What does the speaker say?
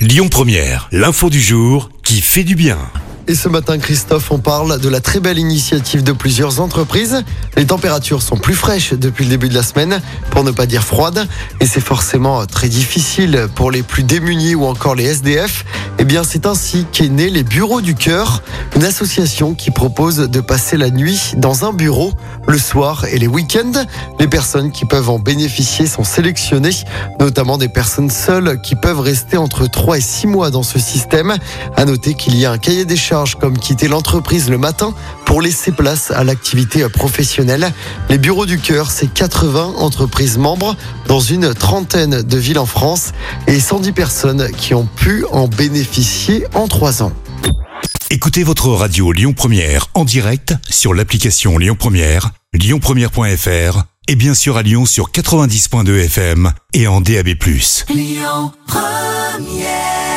Lyon Première, l'info du jour qui fait du bien. Et ce matin, Christophe, on parle de la très belle initiative de plusieurs entreprises. Les températures sont plus fraîches depuis le début de la semaine, pour ne pas dire froides. Et c'est forcément très difficile pour les plus démunis ou encore les SDF. Eh bien, c'est ainsi qu'est né les Bureaux du Cœur, une association qui propose de passer la nuit dans un bureau le soir et les week-ends. Les personnes qui peuvent en bénéficier sont sélectionnées, notamment des personnes seules qui peuvent rester entre 3 et 6 mois dans ce système. À noter qu'il y a un cahier des charges comme quitter l'entreprise le matin pour laisser place à l'activité professionnelle. Les bureaux du cœur, c'est 80 entreprises membres dans une trentaine de villes en France et 110 personnes qui ont pu en bénéficier en trois ans. Écoutez votre radio Lyon Première en direct sur l'application Lyon Première, lyonpremière.fr et bien sûr à Lyon sur 90.2 FM et en DAB+. Lyon Première